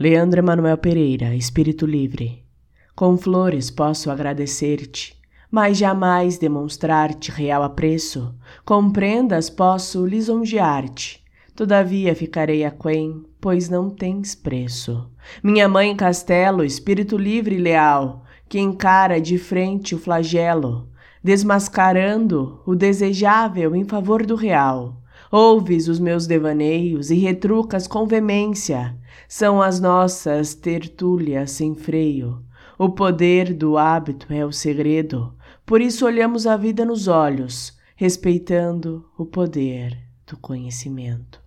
Leandro Emanuel Pereira, Espírito Livre. Com flores posso agradecer-te, mas jamais demonstrar-te real apreço. Com prendas posso lisonjear-te, todavia ficarei aquém, pois não tens preço. Minha mãe castelo, espírito livre e leal, que encara de frente o flagelo, desmascarando o desejável em favor do real. Ouves os meus devaneios e retrucas com veemência. São as nossas tertúlias sem freio. O poder do hábito é o segredo. Por isso olhamos a vida nos olhos, respeitando o poder do conhecimento.